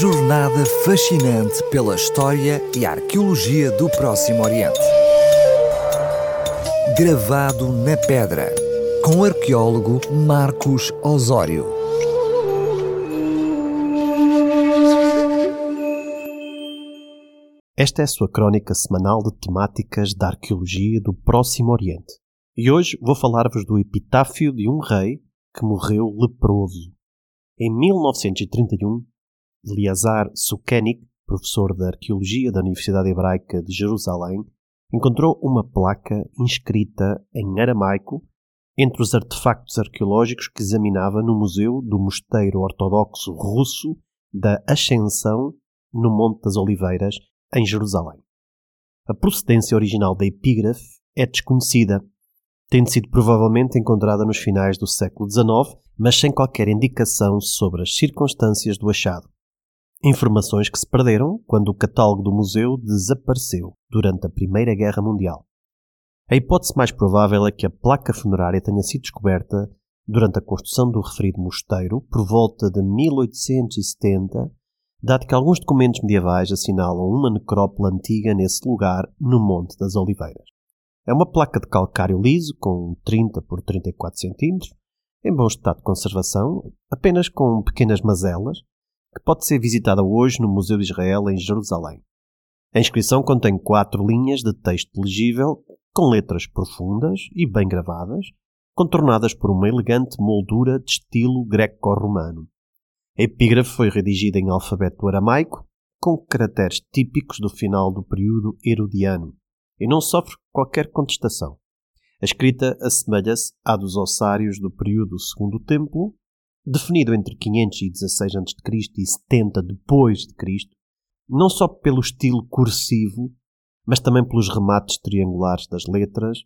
jornada fascinante pela história e arqueologia do Próximo Oriente. Gravado na pedra, com o arqueólogo Marcos Osório. Esta é a sua crónica semanal de temáticas da arqueologia do Próximo Oriente. E hoje vou falar-vos do epitáfio de um rei que morreu leproso. Em 1931, Eleazar Sukenik, professor de arqueologia da Universidade Hebraica de Jerusalém, encontrou uma placa inscrita em aramaico entre os artefactos arqueológicos que examinava no Museu do Mosteiro Ortodoxo Russo da Ascensão, no Monte das Oliveiras, em Jerusalém. A procedência original da epígrafe é desconhecida, tendo sido provavelmente encontrada nos finais do século XIX, mas sem qualquer indicação sobre as circunstâncias do achado. Informações que se perderam quando o catálogo do museu desapareceu durante a Primeira Guerra Mundial. A hipótese mais provável é que a placa funerária tenha sido descoberta durante a construção do referido mosteiro por volta de 1870, dado que alguns documentos medievais assinalam uma necrópole antiga nesse lugar, no Monte das Oliveiras. É uma placa de calcário liso com 30 por 34 cm, em bom estado de conservação, apenas com pequenas mazelas, que pode ser visitada hoje no Museu de Israel em Jerusalém. A inscrição contém quatro linhas de texto legível com letras profundas e bem gravadas, contornadas por uma elegante moldura de estilo greco-romano. A epígrafe foi redigida em alfabeto aramaico, com caracteres típicos do final do período herodiano, e não sofre qualquer contestação. A escrita assemelha-se à dos ossários do período Segundo Templo definido entre 516 a.C. e 70 depois de Cristo, não só pelo estilo cursivo, mas também pelos remates triangulares das letras,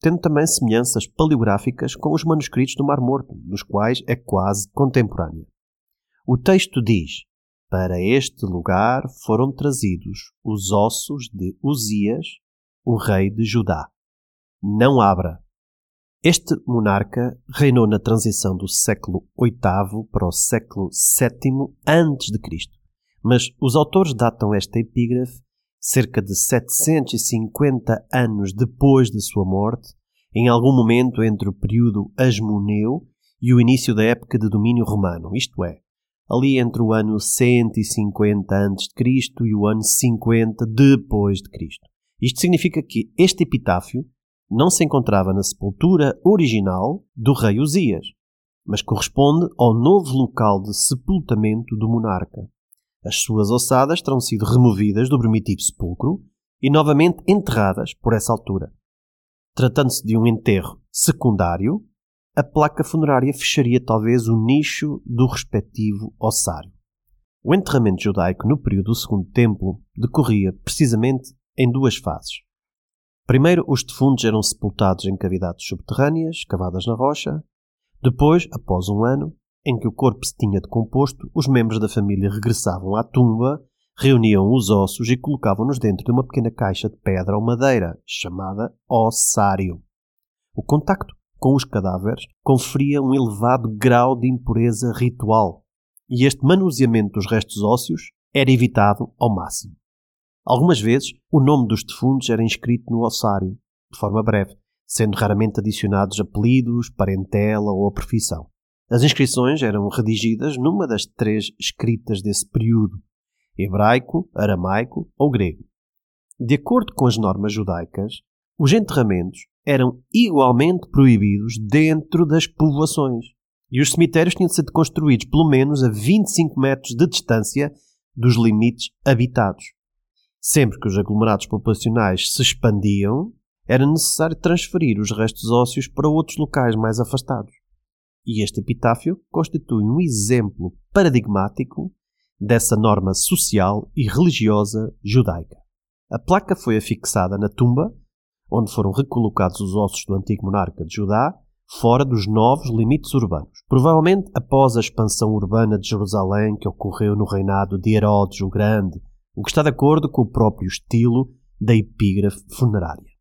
tendo também semelhanças paleográficas com os manuscritos do Mar Morto, dos quais é quase contemporânea. O texto diz: Para este lugar foram trazidos os ossos de Uzias, o rei de Judá. Não abra, este monarca reinou na transição do século VIII para o século VII a.C., mas os autores datam esta epígrafe cerca de 750 anos depois de sua morte, em algum momento entre o período Asmoneu e o início da época de domínio romano, isto é, ali entre o ano 150 a.C. e o ano 50 depois de Cristo. Isto significa que este epitáfio não se encontrava na sepultura original do rei Uzias, mas corresponde ao novo local de sepultamento do monarca. As suas ossadas terão sido removidas do primitivo sepulcro e novamente enterradas por essa altura. Tratando-se de um enterro secundário, a placa funerária fecharia talvez o nicho do respectivo ossário. O enterramento judaico no período do Segundo Templo decorria precisamente em duas fases. Primeiro, os defuntos eram sepultados em cavidades subterrâneas, cavadas na rocha. Depois, após um ano, em que o corpo se tinha decomposto, os membros da família regressavam à tumba, reuniam os ossos e colocavam-nos dentro de uma pequena caixa de pedra ou madeira, chamada ossário. O contacto com os cadáveres conferia um elevado grau de impureza ritual, e este manuseamento dos restos ósseos era evitado ao máximo. Algumas vezes, o nome dos defuntos era inscrito no ossário, de forma breve, sendo raramente adicionados apelidos, parentela ou a profissão. As inscrições eram redigidas numa das três escritas desse período: hebraico, aramaico ou grego. De acordo com as normas judaicas, os enterramentos eram igualmente proibidos dentro das povoações e os cemitérios tinham de ser construídos pelo menos a 25 metros de distância dos limites habitados. Sempre que os aglomerados populacionais se expandiam, era necessário transferir os restos ósseos para outros locais mais afastados. E este epitáfio constitui um exemplo paradigmático dessa norma social e religiosa judaica. A placa foi afixada na tumba, onde foram recolocados os ossos do antigo monarca de Judá, fora dos novos limites urbanos, provavelmente após a expansão urbana de Jerusalém que ocorreu no reinado de Herodes o Grande o que está de acordo com o próprio estilo da epígrafe funerária.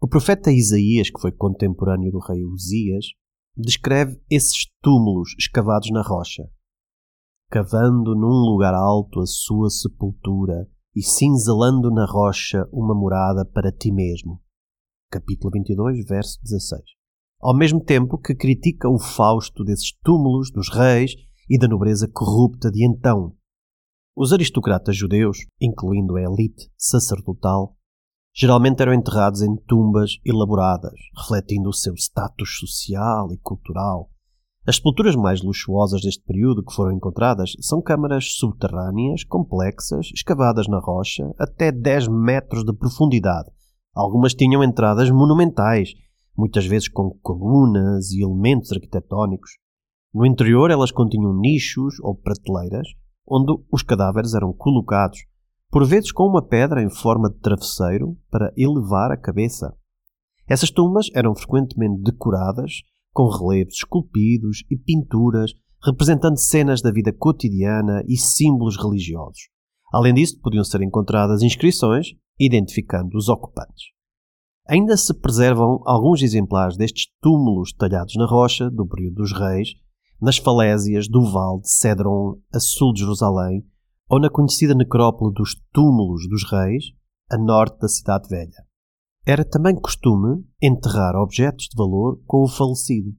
O profeta Isaías, que foi contemporâneo do rei Uzias, descreve esses túmulos escavados na rocha. cavando num lugar alto a sua sepultura e cinzelando na rocha uma morada para ti mesmo. Capítulo 22, verso 16. Ao mesmo tempo que critica o Fausto desses túmulos dos reis e da nobreza corrupta de então. Os aristocratas judeus, incluindo a elite sacerdotal, geralmente eram enterrados em tumbas elaboradas, refletindo o seu status social e cultural. As sepulturas mais luxuosas deste período que foram encontradas são câmaras subterrâneas, complexas, escavadas na rocha, até 10 metros de profundidade. Algumas tinham entradas monumentais, muitas vezes com colunas e elementos arquitetónicos. No interior, elas continham nichos ou prateleiras, onde os cadáveres eram colocados, por vezes com uma pedra em forma de travesseiro para elevar a cabeça. Essas tumbas eram frequentemente decoradas com relevos esculpidos e pinturas representando cenas da vida cotidiana e símbolos religiosos. Além disso, podiam ser encontradas inscrições identificando os ocupantes. Ainda se preservam alguns exemplares destes túmulos talhados na rocha do período dos reis, nas falésias do Vale de Cedron, a sul de Jerusalém, ou na conhecida necrópole dos Túmulos dos Reis, a norte da Cidade Velha. Era também costume enterrar objetos de valor com o falecido.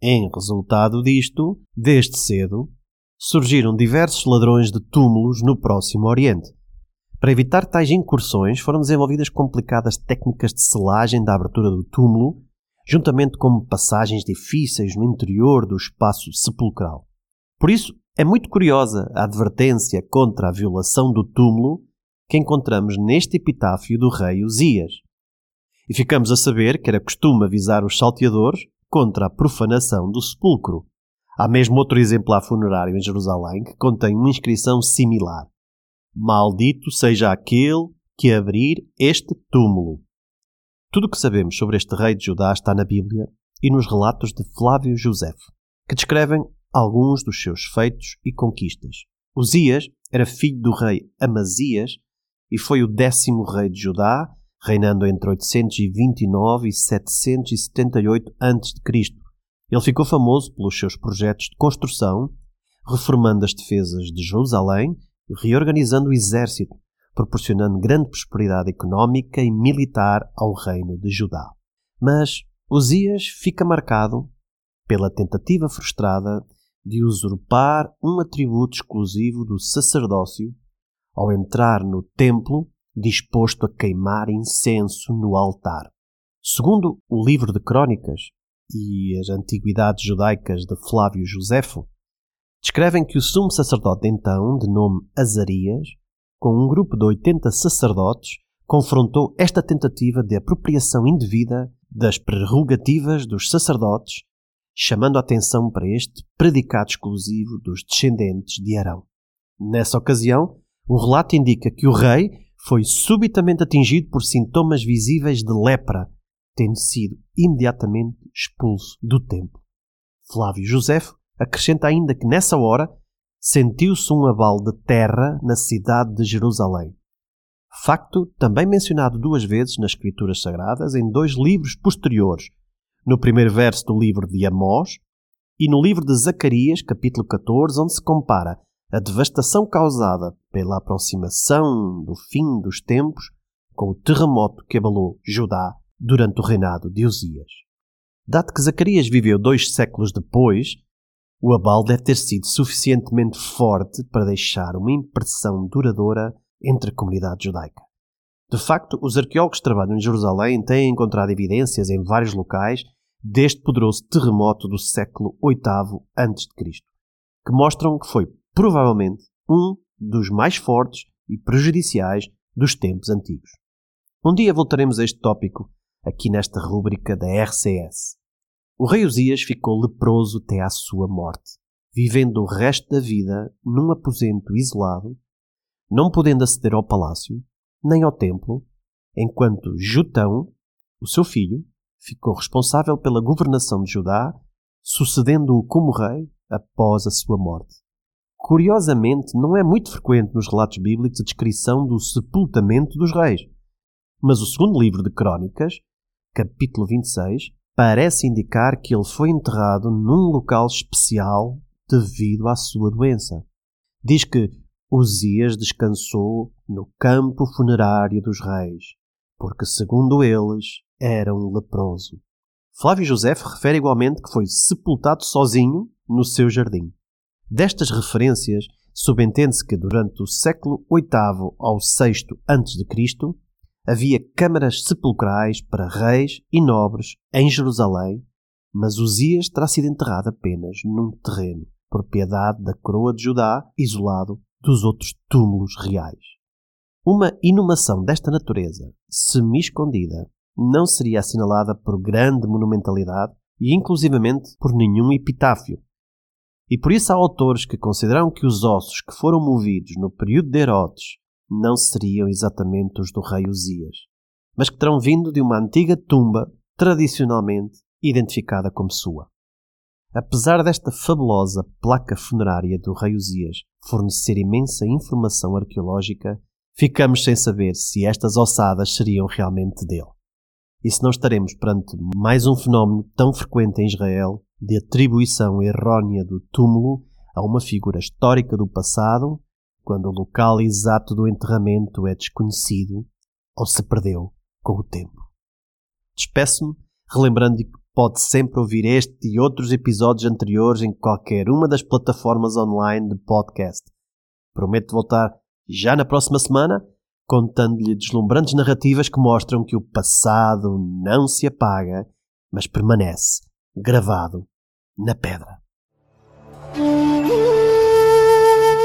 Em resultado disto, desde cedo, surgiram diversos ladrões de túmulos no Próximo Oriente. Para evitar tais incursões, foram desenvolvidas complicadas técnicas de selagem da abertura do túmulo, juntamente com passagens difíceis no interior do espaço sepulcral. Por isso, é muito curiosa a advertência contra a violação do túmulo que encontramos neste epitáfio do rei Uzias e ficamos a saber que era costume avisar os salteadores contra a profanação do sepulcro. Há mesmo outro exemplar funerário em Jerusalém que contém uma inscrição similar. Maldito seja aquele que abrir este túmulo. Tudo o que sabemos sobre este rei de Judá está na Bíblia e nos relatos de Flávio Josefo, que descrevem alguns dos seus feitos e conquistas. Uzias era filho do rei Amazias e foi o décimo rei de Judá reinando entre 829 e 778 a.C. Ele ficou famoso pelos seus projetos de construção, reformando as defesas de Jerusalém, reorganizando o exército, proporcionando grande prosperidade económica e militar ao reino de Judá. Mas Osias fica marcado pela tentativa frustrada de usurpar um atributo exclusivo do sacerdócio ao entrar no templo disposto a queimar incenso no altar. Segundo o livro de Crônicas e as Antiguidades Judaicas de Flávio Josefo, descrevem que o sumo sacerdote então, de nome Azarias, com um grupo de 80 sacerdotes, confrontou esta tentativa de apropriação indevida das prerrogativas dos sacerdotes, chamando a atenção para este predicado exclusivo dos descendentes de Arão. Nessa ocasião, o relato indica que o rei foi subitamente atingido por sintomas visíveis de lepra, tendo sido imediatamente expulso do templo. Flávio Josefo acrescenta ainda que nessa hora sentiu-se um abalo de terra na cidade de Jerusalém. Facto também mencionado duas vezes nas Escrituras Sagradas em dois livros posteriores, no primeiro verso do livro de Amós e no livro de Zacarias, capítulo 14, onde se compara a devastação causada pela aproximação do fim dos tempos com o terremoto que abalou Judá durante o reinado de Uzias. Dado que Zacarias viveu dois séculos depois, o abalo deve ter sido suficientemente forte para deixar uma impressão duradoura entre a comunidade judaica. De facto, os arqueólogos que trabalham em Jerusalém têm encontrado evidências em vários locais deste poderoso terremoto do século VIII a.C., que mostram que foi provavelmente um dos mais fortes e prejudiciais dos tempos antigos. Um dia voltaremos a este tópico aqui nesta rúbrica da RCS. O rei Uzias ficou leproso até à sua morte, vivendo o resto da vida num aposento isolado, não podendo aceder ao palácio nem ao templo, enquanto Jutão, o seu filho, ficou responsável pela governação de Judá, sucedendo-o como rei após a sua morte. Curiosamente, não é muito frequente nos relatos bíblicos a descrição do sepultamento dos reis. Mas o segundo livro de Crônicas, capítulo 26, parece indicar que ele foi enterrado num local especial devido à sua doença. Diz que Uzias descansou no campo funerário dos reis, porque, segundo eles, era um leproso. Flávio José refere igualmente que foi sepultado sozinho no seu jardim. Destas referências, subentende-se que durante o século VIII ao VI a.C. havia câmaras sepulcrais para reis e nobres em Jerusalém, mas Uzias terá sido enterrado apenas num terreno, propriedade da coroa de Judá, isolado dos outros túmulos reais. Uma inumação desta natureza, semi-escondida, não seria assinalada por grande monumentalidade e inclusivamente por nenhum epitáfio. E por isso há autores que consideram que os ossos que foram movidos no período de Herodes não seriam exatamente os do rei Uzias, mas que terão vindo de uma antiga tumba tradicionalmente identificada como sua. Apesar desta fabulosa placa funerária do rei Uzias fornecer imensa informação arqueológica, ficamos sem saber se estas ossadas seriam realmente dele e se não estaremos perante mais um fenómeno tão frequente em Israel de atribuição errónea do túmulo a uma figura histórica do passado, quando o local exato do enterramento é desconhecido ou se perdeu com o tempo. Despeço-me relembrando que pode sempre ouvir este e outros episódios anteriores em qualquer uma das plataformas online de podcast. Prometo voltar já na próxima semana contando-lhe deslumbrantes narrativas que mostram que o passado não se apaga, mas permanece gravado na pedra.